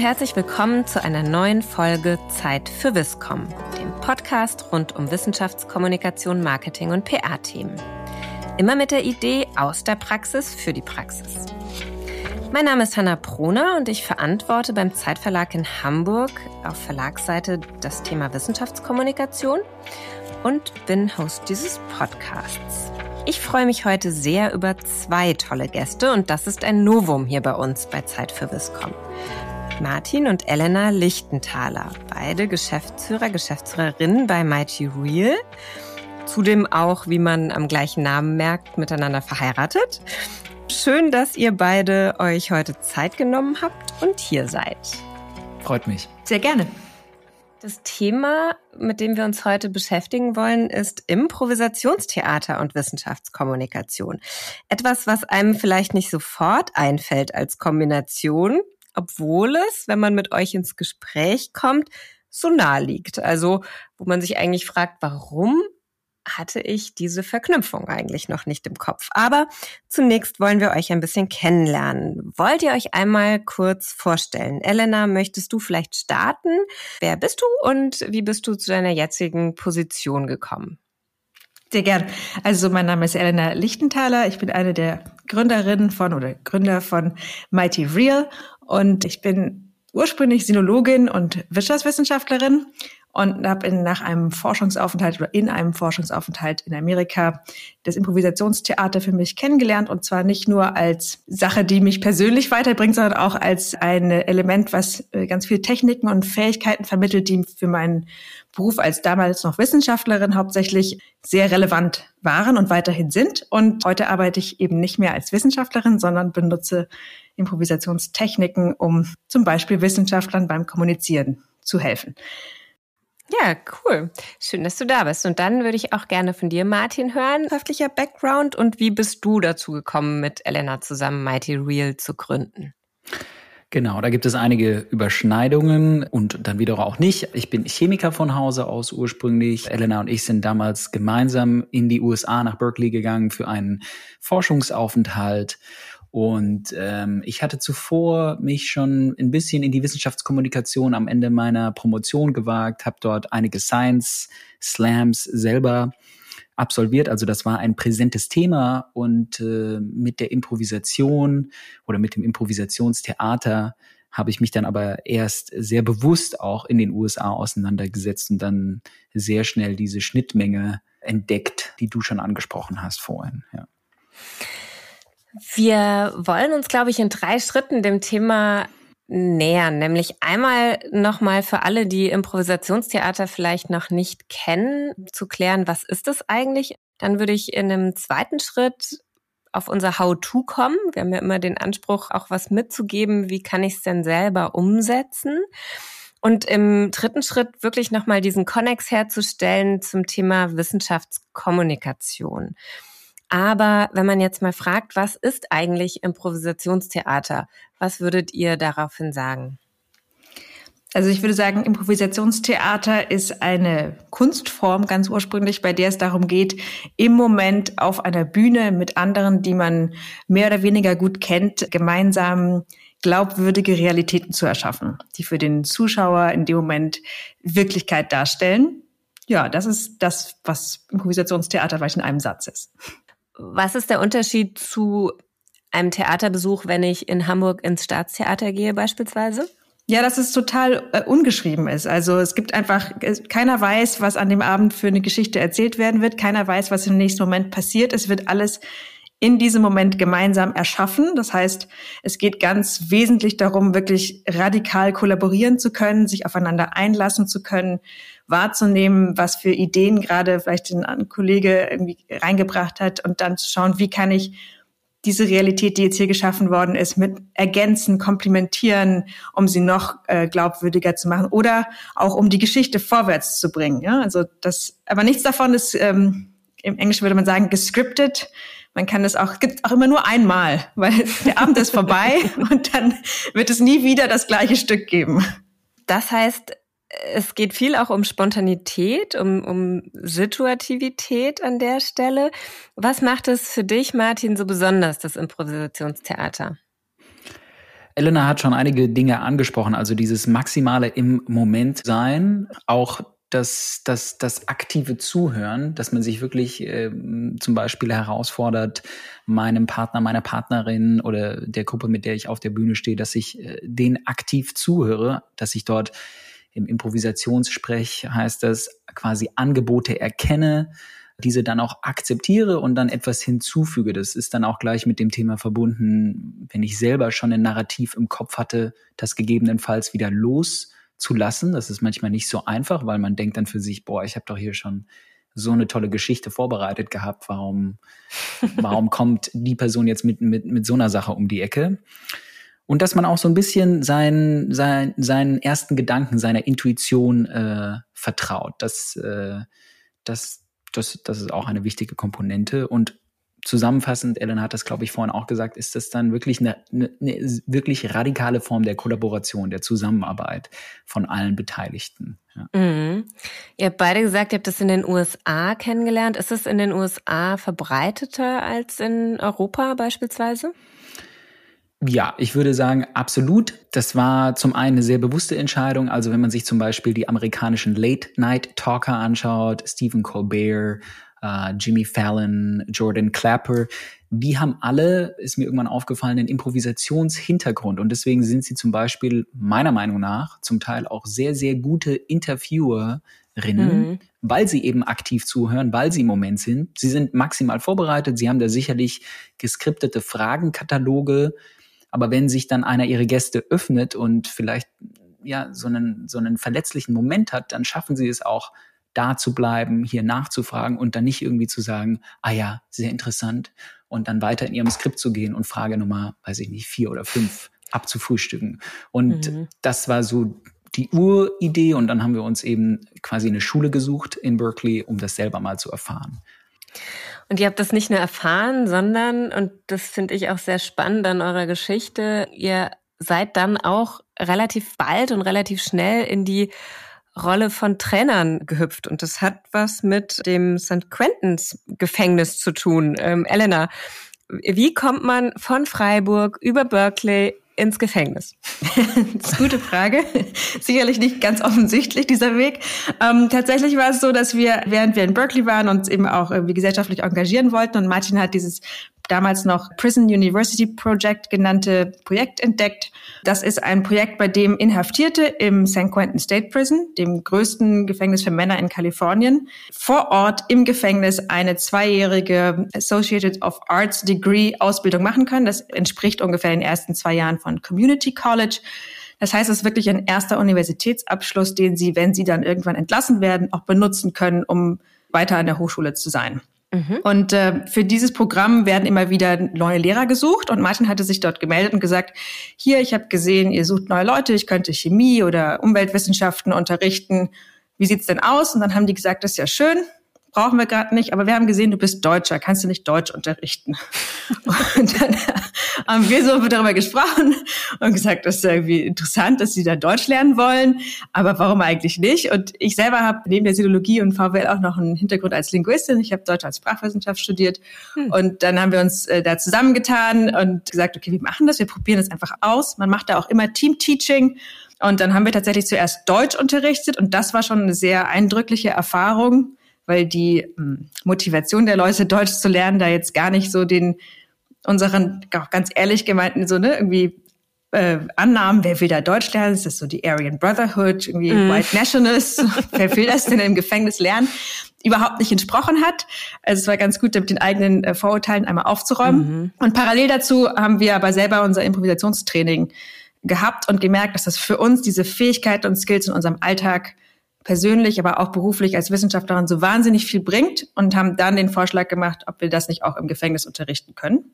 und herzlich willkommen zu einer neuen Folge Zeit für Wisscom, dem Podcast rund um Wissenschaftskommunikation, Marketing und PR-Themen. Immer mit der Idee aus der Praxis für die Praxis. Mein Name ist Hanna Proner und ich verantworte beim Zeitverlag in Hamburg auf Verlagsseite das Thema Wissenschaftskommunikation und bin Host dieses Podcasts. Ich freue mich heute sehr über zwei tolle Gäste und das ist ein Novum hier bei uns bei Zeit für Wiscom. Martin und Elena Lichtenthaler, beide Geschäftsführer, Geschäftsführerinnen bei Mighty Real. Zudem auch, wie man am gleichen Namen merkt, miteinander verheiratet. Schön, dass ihr beide euch heute Zeit genommen habt und hier seid. Freut mich. Sehr gerne. Das Thema, mit dem wir uns heute beschäftigen wollen, ist Improvisationstheater und Wissenschaftskommunikation. Etwas, was einem vielleicht nicht sofort einfällt als Kombination, obwohl es, wenn man mit euch ins Gespräch kommt, so nahe liegt. Also, wo man sich eigentlich fragt, warum hatte ich diese Verknüpfung eigentlich noch nicht im Kopf. Aber zunächst wollen wir euch ein bisschen kennenlernen. Wollt ihr euch einmal kurz vorstellen? Elena, möchtest du vielleicht starten? Wer bist du und wie bist du zu deiner jetzigen Position gekommen? Sehr gern. Also mein Name ist Elena Lichtenthaler. Ich bin eine der Gründerinnen von oder Gründer von Mighty Real und ich bin ursprünglich Sinologin und Wirtschaftswissenschaftlerin und habe nach einem Forschungsaufenthalt oder in einem Forschungsaufenthalt in Amerika das Improvisationstheater für mich kennengelernt und zwar nicht nur als Sache, die mich persönlich weiterbringt, sondern auch als ein Element, was äh, ganz viel Techniken und Fähigkeiten vermittelt, die für meinen Beruf als damals noch Wissenschaftlerin hauptsächlich sehr relevant waren und weiterhin sind. Und heute arbeite ich eben nicht mehr als Wissenschaftlerin, sondern benutze Improvisationstechniken, um zum Beispiel Wissenschaftlern beim Kommunizieren zu helfen. Ja, cool. Schön, dass du da bist. Und dann würde ich auch gerne von dir, Martin, hören, wissenschaftlicher Background und wie bist du dazu gekommen, mit Elena zusammen Mighty Real zu gründen? Genau, da gibt es einige Überschneidungen und dann wiederum auch nicht. Ich bin Chemiker von Hause aus ursprünglich. Elena und ich sind damals gemeinsam in die USA nach Berkeley gegangen für einen Forschungsaufenthalt und ähm, ich hatte zuvor mich schon ein bisschen in die Wissenschaftskommunikation am Ende meiner Promotion gewagt, habe dort einige Science Slams selber absolviert. Also das war ein präsentes Thema und äh, mit der Improvisation oder mit dem Improvisationstheater habe ich mich dann aber erst sehr bewusst auch in den USA auseinandergesetzt und dann sehr schnell diese Schnittmenge entdeckt, die du schon angesprochen hast vorhin. Ja. Wir wollen uns, glaube ich, in drei Schritten dem Thema nähern, nämlich einmal nochmal für alle, die Improvisationstheater vielleicht noch nicht kennen, zu klären, was ist das eigentlich? Dann würde ich in einem zweiten Schritt auf unser How-to kommen. Wir haben ja immer den Anspruch, auch was mitzugeben, wie kann ich es denn selber umsetzen? Und im dritten Schritt wirklich nochmal diesen Konnex herzustellen zum Thema Wissenschaftskommunikation. Aber wenn man jetzt mal fragt, was ist eigentlich Improvisationstheater? Was würdet ihr daraufhin sagen? Also ich würde sagen, Improvisationstheater ist eine Kunstform ganz ursprünglich, bei der es darum geht, im Moment auf einer Bühne mit anderen, die man mehr oder weniger gut kennt, gemeinsam glaubwürdige Realitäten zu erschaffen, die für den Zuschauer in dem Moment Wirklichkeit darstellen. Ja, das ist das, was Improvisationstheater vielleicht in einem Satz ist. Was ist der Unterschied zu einem Theaterbesuch, wenn ich in Hamburg ins Staatstheater gehe beispielsweise? Ja, dass es total äh, ungeschrieben ist. Also es gibt einfach, keiner weiß, was an dem Abend für eine Geschichte erzählt werden wird. Keiner weiß, was im nächsten Moment passiert. Es wird alles in diesem Moment gemeinsam erschaffen. Das heißt, es geht ganz wesentlich darum, wirklich radikal kollaborieren zu können, sich aufeinander einlassen zu können, wahrzunehmen, was für Ideen gerade vielleicht ein Kollege irgendwie reingebracht hat und dann zu schauen, wie kann ich diese Realität, die jetzt hier geschaffen worden ist, mit ergänzen, komplementieren, um sie noch äh, glaubwürdiger zu machen oder auch um die Geschichte vorwärts zu bringen. Ja, also das, aber nichts davon ist ähm, im Englischen würde man sagen gescriptet. Man kann es auch, gibt auch immer nur einmal, weil der Abend ist vorbei und dann wird es nie wieder das gleiche Stück geben. Das heißt, es geht viel auch um Spontanität, um, um Situativität an der Stelle. Was macht es für dich, Martin, so besonders, das Improvisationstheater? Elena hat schon einige Dinge angesprochen, also dieses maximale im Moment sein, auch das, das, das aktive Zuhören, dass man sich wirklich äh, zum Beispiel herausfordert, meinem Partner, meiner Partnerin oder der Gruppe, mit der ich auf der Bühne stehe, dass ich äh, den aktiv zuhöre, dass ich dort im Improvisationssprech heißt das quasi Angebote erkenne, diese dann auch akzeptiere und dann etwas hinzufüge. Das ist dann auch gleich mit dem Thema verbunden, wenn ich selber schon ein Narrativ im Kopf hatte, das gegebenenfalls wieder loszulassen. Das ist manchmal nicht so einfach, weil man denkt dann für sich, boah, ich habe doch hier schon so eine tolle Geschichte vorbereitet gehabt. Warum, warum kommt die Person jetzt mit, mit, mit so einer Sache um die Ecke? Und dass man auch so ein bisschen sein, sein, seinen ersten Gedanken, seiner Intuition äh, vertraut. Das, äh, das, das, das ist auch eine wichtige Komponente. Und zusammenfassend, Ellen hat das, glaube ich, vorhin auch gesagt, ist das dann wirklich eine, eine, eine wirklich radikale Form der Kollaboration, der Zusammenarbeit von allen Beteiligten. Ja. Mhm. Ihr habt beide gesagt, ihr habt das in den USA kennengelernt. Ist es in den USA verbreiteter als in Europa beispielsweise? Ja, ich würde sagen, absolut. Das war zum einen eine sehr bewusste Entscheidung. Also wenn man sich zum Beispiel die amerikanischen Late-Night-Talker anschaut, Stephen Colbert, äh, Jimmy Fallon, Jordan Clapper, die haben alle, ist mir irgendwann aufgefallen, einen Improvisationshintergrund. Und deswegen sind sie zum Beispiel meiner Meinung nach zum Teil auch sehr, sehr gute Interviewerinnen, mhm. weil sie eben aktiv zuhören, weil sie im Moment sind. Sie sind maximal vorbereitet. Sie haben da sicherlich geskriptete Fragenkataloge aber wenn sich dann einer ihrer Gäste öffnet und vielleicht ja so einen, so einen verletzlichen Moment hat, dann schaffen sie es auch, da zu bleiben, hier nachzufragen und dann nicht irgendwie zu sagen, ah ja, sehr interessant und dann weiter in ihrem Skript zu gehen und Frage Nummer, weiß ich nicht, vier oder fünf abzufrühstücken. Und mhm. das war so die Uridee und dann haben wir uns eben quasi eine Schule gesucht in Berkeley, um das selber mal zu erfahren. Und ihr habt das nicht nur erfahren, sondern, und das finde ich auch sehr spannend an eurer Geschichte, ihr seid dann auch relativ bald und relativ schnell in die Rolle von Trainern gehüpft. Und das hat was mit dem St. Quentins Gefängnis zu tun. Ähm, Elena, wie kommt man von Freiburg über Berkeley ins Gefängnis? das ist eine gute Frage. Sicherlich nicht ganz offensichtlich, dieser Weg. Ähm, tatsächlich war es so, dass wir, während wir in Berkeley waren, uns eben auch irgendwie gesellschaftlich engagieren wollten. Und Martin hat dieses damals noch Prison University Project genannte Projekt entdeckt. Das ist ein Projekt, bei dem Inhaftierte im San Quentin State Prison, dem größten Gefängnis für Männer in Kalifornien, vor Ort im Gefängnis eine zweijährige Associated of Arts Degree Ausbildung machen können. Das entspricht ungefähr den ersten zwei Jahren von Community College. Das heißt, es ist wirklich ein erster Universitätsabschluss, den Sie, wenn Sie dann irgendwann entlassen werden, auch benutzen können, um weiter an der Hochschule zu sein. Mhm. Und äh, für dieses Programm werden immer wieder neue Lehrer gesucht. Und Martin hatte sich dort gemeldet und gesagt, hier, ich habe gesehen, ihr sucht neue Leute, ich könnte Chemie oder Umweltwissenschaften unterrichten. Wie sieht's denn aus? Und dann haben die gesagt, das ist ja schön, brauchen wir gerade nicht, aber wir haben gesehen, du bist Deutscher, kannst du nicht Deutsch unterrichten? Und dann haben wir so darüber gesprochen und gesagt, das ist irgendwie interessant, dass sie da Deutsch lernen wollen, aber warum eigentlich nicht? Und ich selber habe neben der Sinologie und VWL auch noch einen Hintergrund als Linguistin. Ich habe Deutsch als Sprachwissenschaft studiert hm. und dann haben wir uns äh, da zusammengetan und gesagt, okay, wir machen das, wir probieren das einfach aus. Man macht da auch immer Team-Teaching. Und dann haben wir tatsächlich zuerst Deutsch unterrichtet und das war schon eine sehr eindrückliche Erfahrung, weil die hm, Motivation der Leute, Deutsch zu lernen, da jetzt gar nicht so den unseren, auch ganz ehrlich gemeinten, so, ne, irgendwie äh, Annahmen, wer will da Deutsch lernen? Ist das so die Aryan Brotherhood, irgendwie mm. White Nationalists? wer will das denn im Gefängnis lernen? Überhaupt nicht entsprochen hat. Also es war ganz gut, mit den eigenen äh, Vorurteilen einmal aufzuräumen. Mhm. Und parallel dazu haben wir aber selber unser Improvisationstraining gehabt und gemerkt, dass das für uns diese Fähigkeiten und Skills in unserem Alltag persönlich, aber auch beruflich als Wissenschaftlerin so wahnsinnig viel bringt und haben dann den Vorschlag gemacht, ob wir das nicht auch im Gefängnis unterrichten können.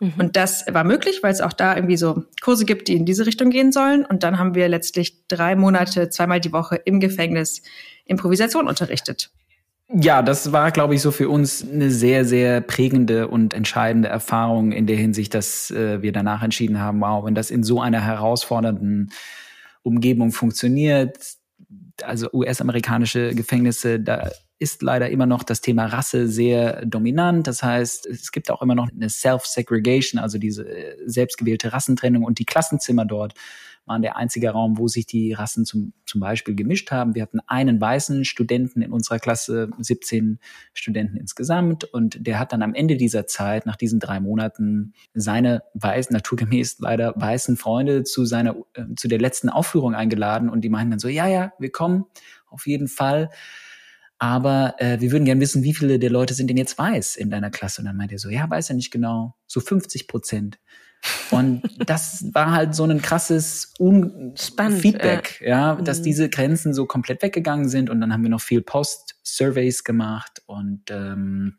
Mhm. Und das war möglich, weil es auch da irgendwie so Kurse gibt, die in diese Richtung gehen sollen. Und dann haben wir letztlich drei Monate, zweimal die Woche im Gefängnis Improvisation unterrichtet. Ja, das war, glaube ich, so für uns eine sehr, sehr prägende und entscheidende Erfahrung in der Hinsicht, dass äh, wir danach entschieden haben, wow, wenn das in so einer herausfordernden Umgebung funktioniert, also US-amerikanische Gefängnisse, da ist leider immer noch das Thema Rasse sehr dominant. Das heißt, es gibt auch immer noch eine Self-Segregation, also diese äh, selbstgewählte Rassentrennung und die Klassenzimmer dort waren der einzige Raum, wo sich die Rassen zum, zum Beispiel gemischt haben. Wir hatten einen weißen Studenten in unserer Klasse, 17 Studenten insgesamt. Und der hat dann am Ende dieser Zeit, nach diesen drei Monaten, seine weißen, naturgemäß leider weißen Freunde zu seiner, äh, zu der letzten Aufführung eingeladen. Und die meinten dann so, ja, ja, wir kommen auf jeden Fall. Aber äh, wir würden gerne wissen, wie viele der Leute sind denn jetzt weiß in deiner Klasse? Und dann meint er so, ja, weiß er nicht genau, so 50 Prozent. Und das war halt so ein krasses Un Spannend, Feedback, äh, ja, dass mhm. diese Grenzen so komplett weggegangen sind. Und dann haben wir noch viel Post-Surveys gemacht und ähm,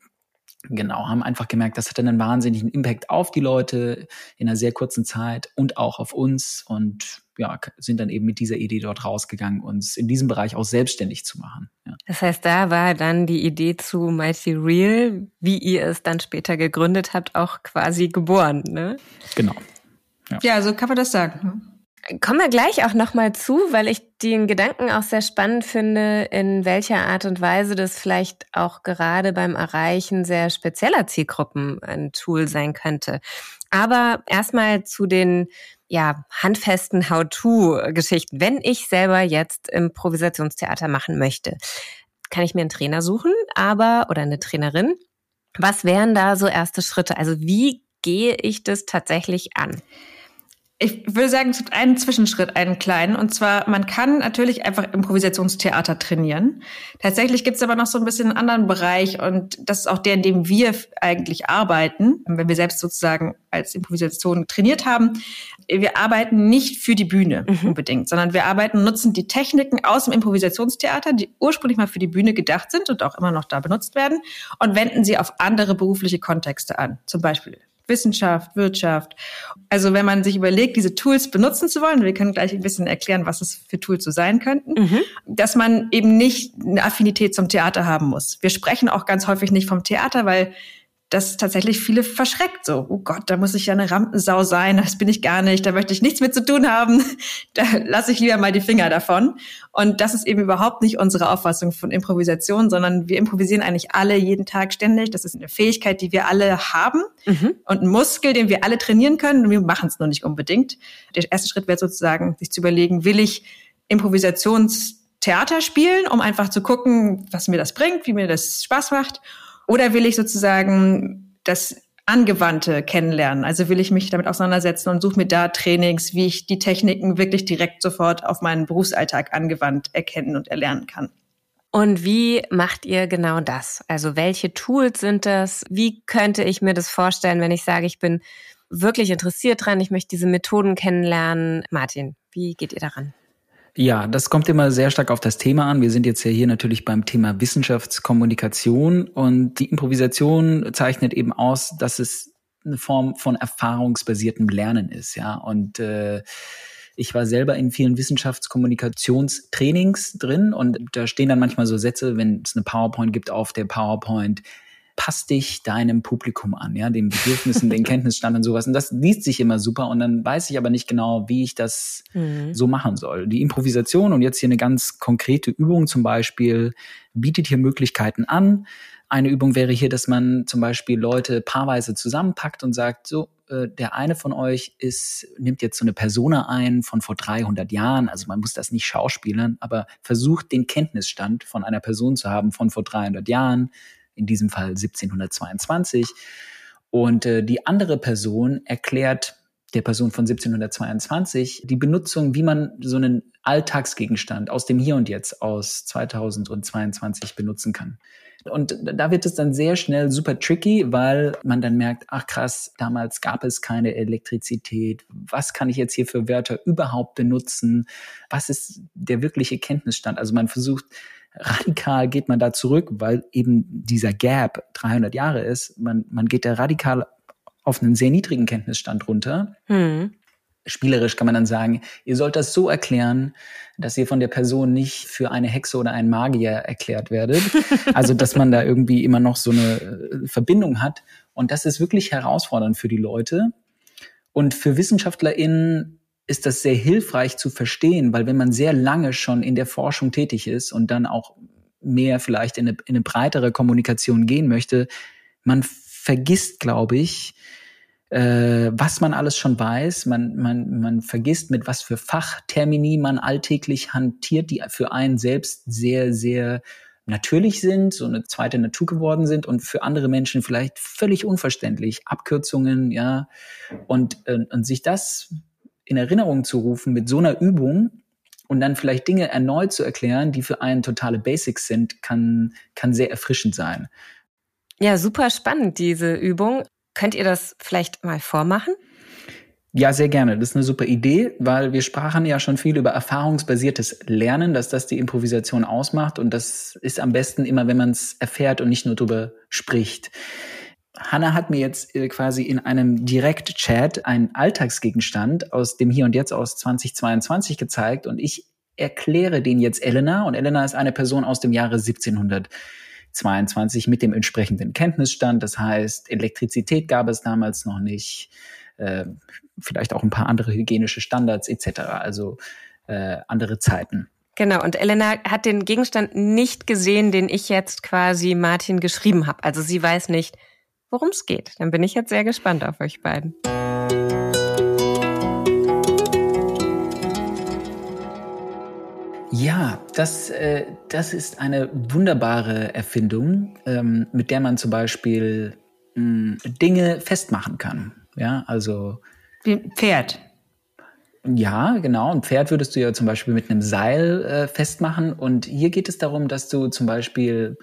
genau, haben einfach gemerkt, das hat einen wahnsinnigen Impact auf die Leute in einer sehr kurzen Zeit und auch auf uns. Und ja, sind dann eben mit dieser Idee dort rausgegangen, uns in diesem Bereich auch selbstständig zu machen. Ja. Das heißt, da war dann die Idee zu Mighty Real, wie ihr es dann später gegründet habt, auch quasi geboren, ne? Genau. Ja, ja so kann man das sagen. Kommen wir gleich auch nochmal zu, weil ich den Gedanken auch sehr spannend finde, in welcher Art und Weise das vielleicht auch gerade beim Erreichen sehr spezieller Zielgruppen ein Tool sein könnte. Aber erstmal zu den ja, handfesten How-to-Geschichten. Wenn ich selber jetzt Improvisationstheater machen möchte, kann ich mir einen Trainer suchen, aber oder eine Trainerin. Was wären da so erste Schritte? Also wie gehe ich das tatsächlich an? Ich würde sagen, es gibt einen Zwischenschritt, einen kleinen. Und zwar, man kann natürlich einfach Improvisationstheater trainieren. Tatsächlich gibt es aber noch so ein bisschen einen anderen Bereich und das ist auch der, in dem wir eigentlich arbeiten, wenn wir selbst sozusagen als Improvisation trainiert haben. Wir arbeiten nicht für die Bühne mhm. unbedingt, sondern wir arbeiten, nutzen die Techniken aus dem Improvisationstheater, die ursprünglich mal für die Bühne gedacht sind und auch immer noch da benutzt werden und wenden sie auf andere berufliche Kontexte an. Zum Beispiel Wissenschaft, Wirtschaft. Also wenn man sich überlegt, diese Tools benutzen zu wollen, wir können gleich ein bisschen erklären, was es für Tools so sein könnten, mhm. dass man eben nicht eine Affinität zum Theater haben muss. Wir sprechen auch ganz häufig nicht vom Theater, weil das tatsächlich viele verschreckt. So, oh Gott, da muss ich ja eine Rampensau sein, das bin ich gar nicht, da möchte ich nichts mit zu tun haben, da lasse ich lieber mal die Finger davon. Und das ist eben überhaupt nicht unsere Auffassung von Improvisation, sondern wir improvisieren eigentlich alle jeden Tag ständig. Das ist eine Fähigkeit, die wir alle haben mhm. und ein Muskel, den wir alle trainieren können wir machen es nur nicht unbedingt. Der erste Schritt wäre sozusagen, sich zu überlegen, will ich Improvisationstheater spielen, um einfach zu gucken, was mir das bringt, wie mir das Spaß macht oder will ich sozusagen das Angewandte kennenlernen? Also will ich mich damit auseinandersetzen und suche mir da Trainings, wie ich die Techniken wirklich direkt sofort auf meinen Berufsalltag angewandt erkennen und erlernen kann. Und wie macht ihr genau das? Also welche Tools sind das? Wie könnte ich mir das vorstellen, wenn ich sage, ich bin wirklich interessiert dran, ich möchte diese Methoden kennenlernen? Martin, wie geht ihr daran? Ja, das kommt immer sehr stark auf das Thema an. Wir sind jetzt ja hier natürlich beim Thema Wissenschaftskommunikation und die Improvisation zeichnet eben aus, dass es eine Form von erfahrungsbasiertem Lernen ist, ja. Und äh, ich war selber in vielen Wissenschaftskommunikationstrainings drin und da stehen dann manchmal so Sätze, wenn es eine PowerPoint gibt auf der PowerPoint, passt dich deinem Publikum an, ja, den Bedürfnissen, den Kenntnisstand und sowas. Und das liest sich immer super und dann weiß ich aber nicht genau, wie ich das mhm. so machen soll. Die Improvisation und jetzt hier eine ganz konkrete Übung zum Beispiel bietet hier Möglichkeiten an. Eine Übung wäre hier, dass man zum Beispiel Leute paarweise zusammenpackt und sagt, so, äh, der eine von euch ist, nimmt jetzt so eine Persona ein von vor 300 Jahren, also man muss das nicht schauspielern, aber versucht den Kenntnisstand von einer Person zu haben von vor 300 Jahren, in diesem Fall 1722. Und äh, die andere Person erklärt der Person von 1722 die Benutzung, wie man so einen Alltagsgegenstand aus dem Hier und Jetzt aus 2022 benutzen kann. Und da wird es dann sehr schnell super tricky, weil man dann merkt, ach krass, damals gab es keine Elektrizität. Was kann ich jetzt hier für Wörter überhaupt benutzen? Was ist der wirkliche Kenntnisstand? Also man versucht radikal geht man da zurück, weil eben dieser Gap 300 Jahre ist. Man, man geht da radikal auf einen sehr niedrigen Kenntnisstand runter. Hm. Spielerisch kann man dann sagen, ihr sollt das so erklären, dass ihr von der Person nicht für eine Hexe oder einen Magier erklärt werdet. Also, dass man da irgendwie immer noch so eine äh, Verbindung hat. Und das ist wirklich herausfordernd für die Leute. Und für WissenschaftlerInnen ist das sehr hilfreich zu verstehen, weil wenn man sehr lange schon in der Forschung tätig ist und dann auch mehr vielleicht in eine, in eine breitere Kommunikation gehen möchte, man vergisst, glaube ich, äh, was man alles schon weiß. Man, man, man vergisst, mit was für Fachtermini man alltäglich hantiert, die für einen selbst sehr, sehr natürlich sind, so eine zweite Natur geworden sind und für andere Menschen vielleicht völlig unverständlich. Abkürzungen, ja. Und, äh, und sich das in Erinnerung zu rufen mit so einer Übung und dann vielleicht Dinge erneut zu erklären, die für einen totale Basics sind, kann, kann sehr erfrischend sein. Ja, super spannend, diese Übung. Könnt ihr das vielleicht mal vormachen? Ja, sehr gerne. Das ist eine super Idee, weil wir sprachen ja schon viel über erfahrungsbasiertes Lernen, dass das die Improvisation ausmacht. Und das ist am besten immer, wenn man es erfährt und nicht nur darüber spricht. Hanna hat mir jetzt äh, quasi in einem Direct-Chat einen Alltagsgegenstand aus dem Hier und Jetzt aus 2022 gezeigt und ich erkläre den jetzt Elena und Elena ist eine Person aus dem Jahre 1700. 22 mit dem entsprechenden Kenntnisstand. Das heißt, Elektrizität gab es damals noch nicht, äh, vielleicht auch ein paar andere hygienische Standards etc., also äh, andere Zeiten. Genau, und Elena hat den Gegenstand nicht gesehen, den ich jetzt quasi Martin geschrieben habe. Also sie weiß nicht, worum es geht. Dann bin ich jetzt sehr gespannt auf euch beiden. Ja, das, äh, das ist eine wunderbare Erfindung, ähm, mit der man zum Beispiel mh, Dinge festmachen kann. Ja, also. Wie Pferd. Ja, genau. Ein Pferd würdest du ja zum Beispiel mit einem Seil äh, festmachen. Und hier geht es darum, dass du zum Beispiel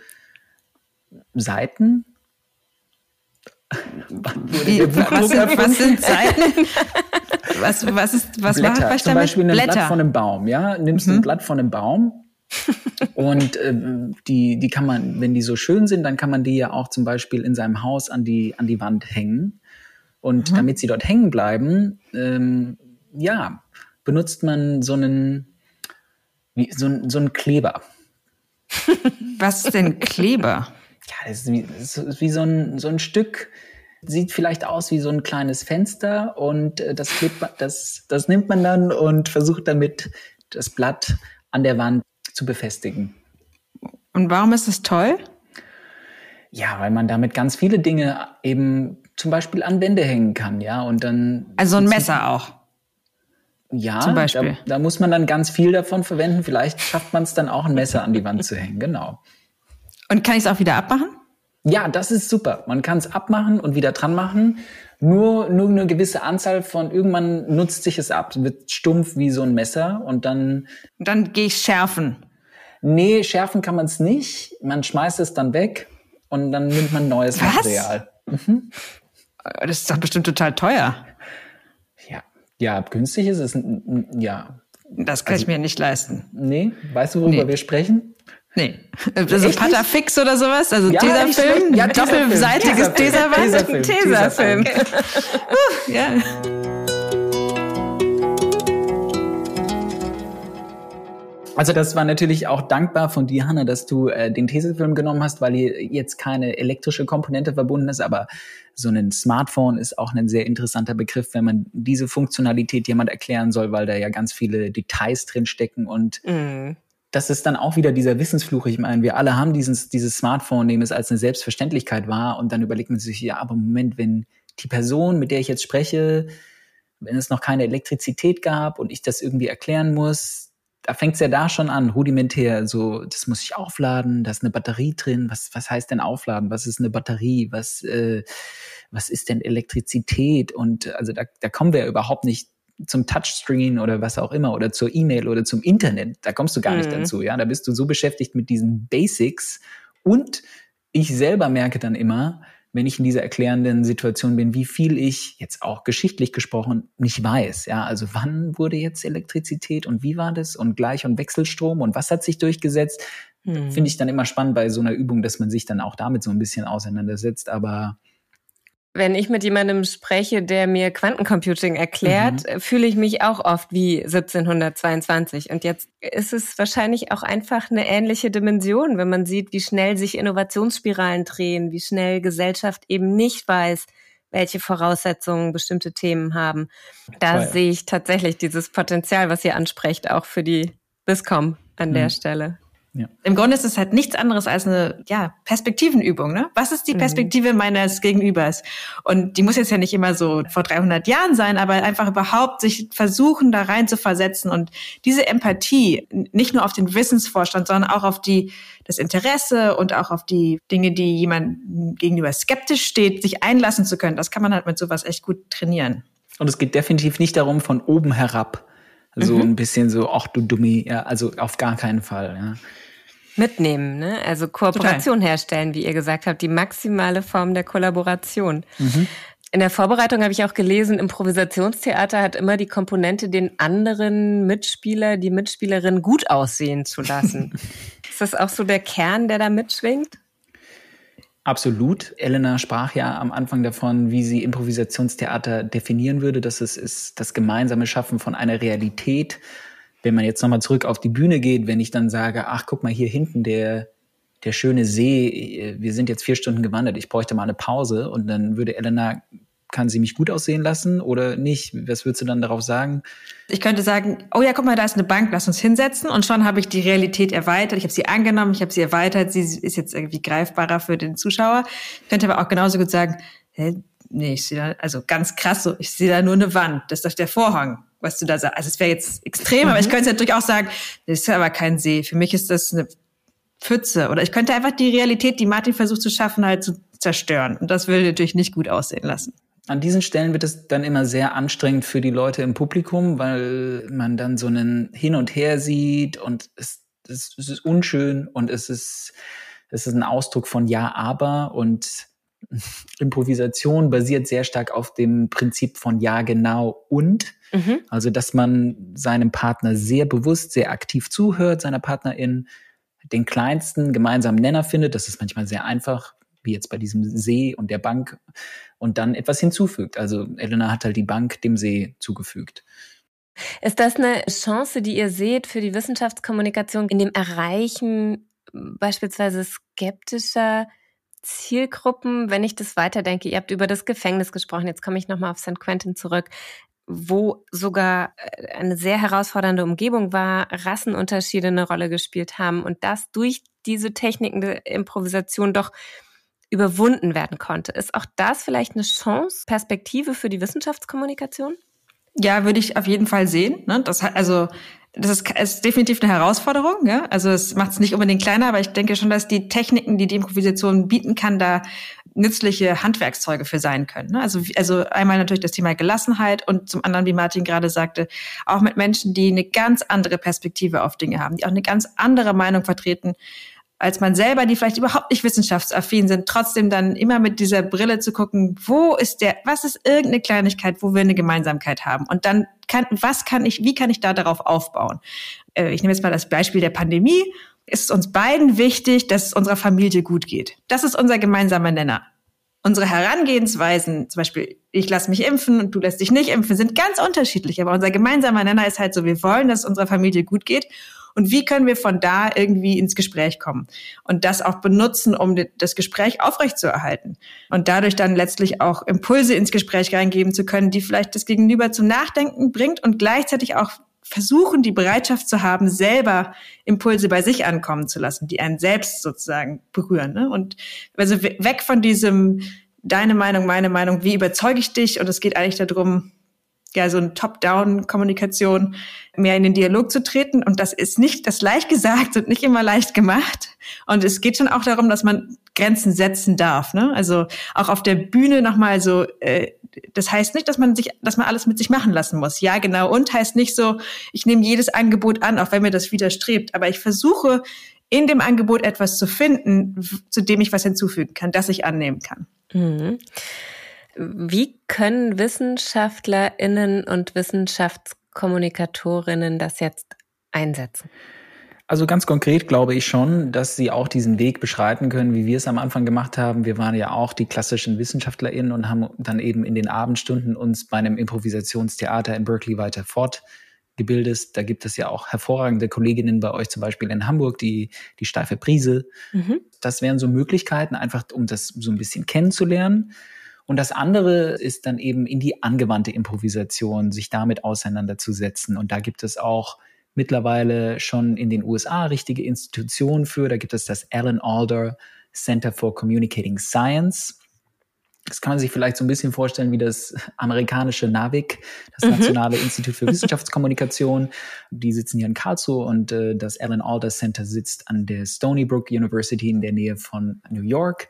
Seiten wie, was, sind, was, sind, Seiten? Was, was ist, was Blätter, mache ich Zum Beispiel ein Blätter. Blatt von einem Baum, ja? Nimmst mhm. ein Blatt von einem Baum und äh, die, die kann man, wenn die so schön sind, dann kann man die ja auch zum Beispiel in seinem Haus an die, an die Wand hängen. Und mhm. damit sie dort hängen bleiben, ähm, ja, benutzt man so einen, wie, so, so einen Kleber. Was ist denn Kleber? Ja, das ist wie, das ist wie so, ein, so ein Stück, sieht vielleicht aus wie so ein kleines Fenster und äh, das, klebt man, das, das nimmt man dann und versucht damit das Blatt an der Wand zu befestigen. Und warum ist es toll? Ja, weil man damit ganz viele Dinge eben zum Beispiel an Wände hängen kann, ja, und dann. Also ein Messer auch. Ja, zum Beispiel. Da, da muss man dann ganz viel davon verwenden. Vielleicht schafft man es dann auch, ein Messer an die Wand zu hängen, genau. Und kann ich es auch wieder abmachen? Ja, das ist super. Man kann es abmachen und wieder dran machen. Nur, nur eine gewisse Anzahl von irgendwann nutzt sich es ab, wird stumpf wie so ein Messer und dann. Und dann gehe ich schärfen. Nee, schärfen kann man es nicht. Man schmeißt es dann weg und dann nimmt man neues Was? Material. Mhm. Das ist doch bestimmt total teuer. Ja, ja, günstig ist es, ja. Das kann also, ich mir nicht leisten. Nee, weißt du, worüber nee. wir sprechen? Nee. Also Echt Patafix oder sowas? Also ja, Tesafilm? Ja, doppelseitiges Tesafilm. Tesafilm. Tesafilm. Tesafilm. ja. Also das war natürlich auch dankbar von dir, Hanna, dass du äh, den Tesafilm genommen hast, weil hier jetzt keine elektrische Komponente verbunden ist, aber so ein Smartphone ist auch ein sehr interessanter Begriff, wenn man diese Funktionalität jemand erklären soll, weil da ja ganz viele Details drin stecken und mm das ist dann auch wieder dieser Wissensfluch. Ich meine, wir alle haben dieses, dieses Smartphone, dem es als eine Selbstverständlichkeit war. Und dann überlegt man sich, ja, aber Moment, wenn die Person, mit der ich jetzt spreche, wenn es noch keine Elektrizität gab und ich das irgendwie erklären muss, da fängt es ja da schon an, rudimentär. So, das muss ich aufladen, da ist eine Batterie drin. Was, was heißt denn aufladen? Was ist eine Batterie? Was, äh, was ist denn Elektrizität? Und also da, da kommen wir ja überhaupt nicht zum Touchscreen oder was auch immer oder zur E-Mail oder zum Internet. Da kommst du gar mhm. nicht dazu. Ja, da bist du so beschäftigt mit diesen Basics. Und ich selber merke dann immer, wenn ich in dieser erklärenden Situation bin, wie viel ich jetzt auch geschichtlich gesprochen nicht weiß. Ja, also wann wurde jetzt Elektrizität und wie war das und Gleich- und Wechselstrom und was hat sich durchgesetzt? Mhm. Finde ich dann immer spannend bei so einer Übung, dass man sich dann auch damit so ein bisschen auseinandersetzt. Aber wenn ich mit jemandem spreche, der mir Quantencomputing erklärt, mhm. fühle ich mich auch oft wie 1722. Und jetzt ist es wahrscheinlich auch einfach eine ähnliche Dimension, wenn man sieht, wie schnell sich Innovationsspiralen drehen, wie schnell Gesellschaft eben nicht weiß, welche Voraussetzungen bestimmte Themen haben. Da Voll. sehe ich tatsächlich dieses Potenzial, was ihr ansprecht, auch für die Biscom an mhm. der Stelle. Ja. Im Grunde ist es halt nichts anderes als eine ja, Perspektivenübung. Ne? Was ist die mhm. Perspektive mhm. meines Gegenübers? Und die muss jetzt ja nicht immer so vor 300 Jahren sein, aber einfach überhaupt sich versuchen, da rein zu versetzen und diese Empathie nicht nur auf den Wissensvorstand, sondern auch auf die das Interesse und auch auf die Dinge, die jemand gegenüber skeptisch steht, sich einlassen zu können. Das kann man halt mit sowas echt gut trainieren. Und es geht definitiv nicht darum, von oben herab so mhm. ein bisschen so, ach du Dummi, ja, also auf gar keinen Fall, ja mitnehmen, ne? Also Kooperation Total. herstellen, wie ihr gesagt habt, die maximale Form der Kollaboration. Mhm. In der Vorbereitung habe ich auch gelesen, Improvisationstheater hat immer die Komponente, den anderen Mitspieler, die Mitspielerin gut aussehen zu lassen. Ist das auch so der Kern, der da mitschwingt? Absolut. Elena sprach ja am Anfang davon, wie sie Improvisationstheater definieren würde, dass es ist das gemeinsame Schaffen von einer Realität, wenn man jetzt nochmal zurück auf die Bühne geht, wenn ich dann sage, ach, guck mal hier hinten, der, der schöne See, wir sind jetzt vier Stunden gewandert, ich bräuchte mal eine Pause und dann würde Elena, kann sie mich gut aussehen lassen oder nicht? Was würdest du dann darauf sagen? Ich könnte sagen, oh ja, guck mal, da ist eine Bank, lass uns hinsetzen und schon habe ich die Realität erweitert. Ich habe sie angenommen, ich habe sie erweitert, sie ist jetzt irgendwie greifbarer für den Zuschauer. Ich könnte aber auch genauso gut sagen, hä, nee, ich sehe da, also ganz krass so, ich sehe da nur eine Wand, das ist doch der Vorhang was du da sagst. Also es wäre jetzt extrem, mhm. aber ich mhm. könnte natürlich auch sagen, das ist aber kein See. Für mich ist das eine Pfütze. Oder ich könnte einfach die Realität, die Martin versucht zu schaffen, halt zu zerstören. Und das will natürlich nicht gut aussehen lassen. An diesen Stellen wird es dann immer sehr anstrengend für die Leute im Publikum, weil man dann so einen Hin und Her sieht und es, es, es ist unschön und es ist, es ist ein Ausdruck von Ja, aber und Improvisation basiert sehr stark auf dem Prinzip von Ja, genau und. Mhm. Also, dass man seinem Partner sehr bewusst, sehr aktiv zuhört, seiner Partnerin den kleinsten gemeinsamen Nenner findet. Das ist manchmal sehr einfach, wie jetzt bei diesem See und der Bank und dann etwas hinzufügt. Also Elena hat halt die Bank dem See zugefügt. Ist das eine Chance, die ihr seht für die Wissenschaftskommunikation in dem Erreichen beispielsweise skeptischer Zielgruppen, wenn ich das weiterdenke? Ihr habt über das Gefängnis gesprochen, jetzt komme ich nochmal auf St. Quentin zurück wo sogar äh, eine sehr herausfordernde Umgebung war, Rassenunterschiede eine Rolle gespielt haben und das durch diese Techniken der Improvisation doch überwunden werden konnte. Ist auch das vielleicht eine Chance, Perspektive für die Wissenschaftskommunikation? Ja, würde ich auf jeden Fall sehen. Ne? Das also das ist, ist definitiv eine Herausforderung. Ja? Also es macht es nicht unbedingt kleiner, aber ich denke schon, dass die Techniken, die die Improvisation bieten kann, da nützliche Handwerkszeuge für sein können. Ne? Also, also einmal natürlich das Thema Gelassenheit und zum anderen, wie Martin gerade sagte, auch mit Menschen, die eine ganz andere Perspektive auf Dinge haben, die auch eine ganz andere Meinung vertreten als man selber, die vielleicht überhaupt nicht wissenschaftsaffin sind, trotzdem dann immer mit dieser Brille zu gucken, wo ist der, was ist irgendeine Kleinigkeit, wo wir eine Gemeinsamkeit haben? Und dann kann, was kann ich, wie kann ich da darauf aufbauen? Äh, ich nehme jetzt mal das Beispiel der Pandemie ist uns beiden wichtig, dass es unserer Familie gut geht. Das ist unser gemeinsamer Nenner. Unsere Herangehensweisen, zum Beispiel, ich lasse mich impfen und du lässt dich nicht impfen, sind ganz unterschiedlich. Aber unser gemeinsamer Nenner ist halt so, wir wollen, dass es unserer Familie gut geht. Und wie können wir von da irgendwie ins Gespräch kommen? Und das auch benutzen, um das Gespräch aufrechtzuerhalten. Und dadurch dann letztlich auch Impulse ins Gespräch reingeben zu können, die vielleicht das Gegenüber zum Nachdenken bringt und gleichzeitig auch versuchen, die Bereitschaft zu haben, selber Impulse bei sich ankommen zu lassen, die einen selbst sozusagen berühren. Ne? Und also weg von diesem deine Meinung, meine Meinung, wie überzeuge ich dich? Und es geht eigentlich darum, ja, so ein Top-Down-Kommunikation mehr in den Dialog zu treten. Und das ist nicht das leicht gesagt und nicht immer leicht gemacht. Und es geht schon auch darum, dass man Grenzen setzen darf. Ne? Also auch auf der Bühne nochmal so äh, das heißt nicht, dass man sich, dass man alles mit sich machen lassen muss. Ja, genau. Und heißt nicht so, ich nehme jedes Angebot an, auch wenn mir das widerstrebt. Aber ich versuche, in dem Angebot etwas zu finden, zu dem ich was hinzufügen kann, das ich annehmen kann. Mhm. Wie können WissenschaftlerInnen und Wissenschaftskommunikatorinnen das jetzt einsetzen? Also ganz konkret glaube ich schon, dass sie auch diesen Weg beschreiten können, wie wir es am Anfang gemacht haben. Wir waren ja auch die klassischen WissenschaftlerInnen und haben dann eben in den Abendstunden uns bei einem Improvisationstheater in Berkeley weiter fortgebildet. Da gibt es ja auch hervorragende Kolleginnen bei euch, zum Beispiel in Hamburg, die, die steife Prise. Mhm. Das wären so Möglichkeiten, einfach um das so ein bisschen kennenzulernen. Und das andere ist dann eben in die angewandte Improvisation, sich damit auseinanderzusetzen. Und da gibt es auch mittlerweile schon in den USA richtige Institutionen für. Da gibt es das Alan Alder Center for Communicating Science. Das kann man sich vielleicht so ein bisschen vorstellen wie das amerikanische NAVIC, das mhm. Nationale Institut für Wissenschaftskommunikation. Die sitzen hier in Karlsruhe und äh, das Alan Alder Center sitzt an der Stony Brook University in der Nähe von New York.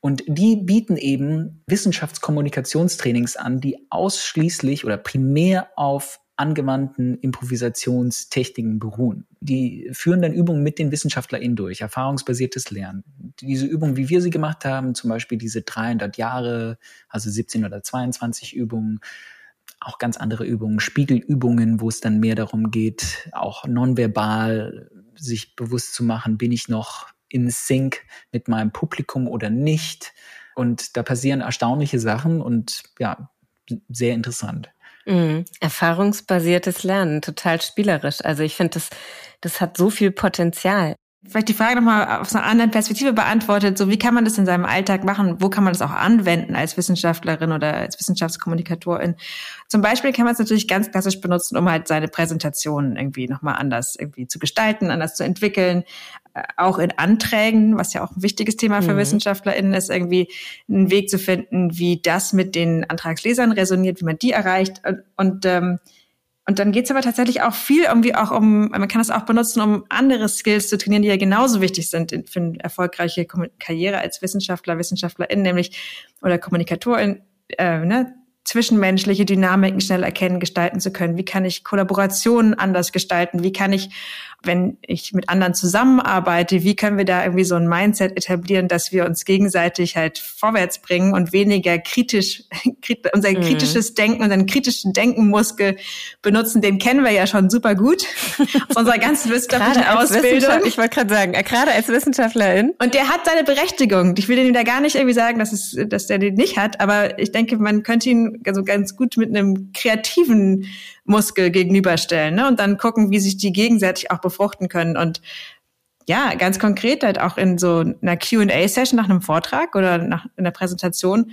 Und die bieten eben Wissenschaftskommunikationstrainings an, die ausschließlich oder primär auf angewandten Improvisationstechniken beruhen. Die führen dann Übungen mit den WissenschaftlerInnen durch, erfahrungsbasiertes Lernen. Diese Übungen, wie wir sie gemacht haben, zum Beispiel diese 300 Jahre, also 17 oder 22 Übungen, auch ganz andere Übungen, Spiegelübungen, wo es dann mehr darum geht, auch nonverbal sich bewusst zu machen, bin ich noch in Sync mit meinem Publikum oder nicht. Und da passieren erstaunliche Sachen und ja, sehr interessant. Mhm. Erfahrungsbasiertes Lernen, total spielerisch. Also ich finde, das, das hat so viel Potenzial. Vielleicht die Frage nochmal aus einer anderen Perspektive beantwortet, so wie kann man das in seinem Alltag machen? Wo kann man das auch anwenden als Wissenschaftlerin oder als Wissenschaftskommunikatorin? Zum Beispiel kann man es natürlich ganz klassisch benutzen, um halt seine Präsentationen irgendwie nochmal anders irgendwie zu gestalten, anders zu entwickeln. Äh, auch in Anträgen, was ja auch ein wichtiges Thema für mhm. WissenschaftlerInnen ist, irgendwie einen Weg zu finden, wie das mit den Antragslesern resoniert, wie man die erreicht und, und ähm, und dann geht's aber tatsächlich auch viel irgendwie auch um, man kann das auch benutzen, um andere Skills zu trainieren, die ja genauso wichtig sind für eine erfolgreiche Karriere als Wissenschaftler, Wissenschaftlerin, nämlich oder Kommunikatorin, äh, ne, zwischenmenschliche Dynamiken schnell erkennen, gestalten zu können. Wie kann ich Kollaborationen anders gestalten? Wie kann ich wenn ich mit anderen zusammenarbeite, wie können wir da irgendwie so ein Mindset etablieren, dass wir uns gegenseitig halt vorwärts bringen und weniger kritisch, unser mhm. kritisches Denken, unseren kritischen Denkenmuskel benutzen, den kennen wir ja schon super gut aus unserer ganzen wissenschaftlichen Ausbildung. Ich wollte gerade sagen, gerade als Wissenschaftlerin. Und der hat seine Berechtigung. Ich will ihm da gar nicht irgendwie sagen, dass, es, dass der den nicht hat, aber ich denke, man könnte ihn also ganz gut mit einem kreativen Muskel gegenüberstellen ne? und dann gucken, wie sich die gegenseitig auch befruchten können. Und ja, ganz konkret halt auch in so einer Q&A-Session nach einem Vortrag oder nach einer Präsentation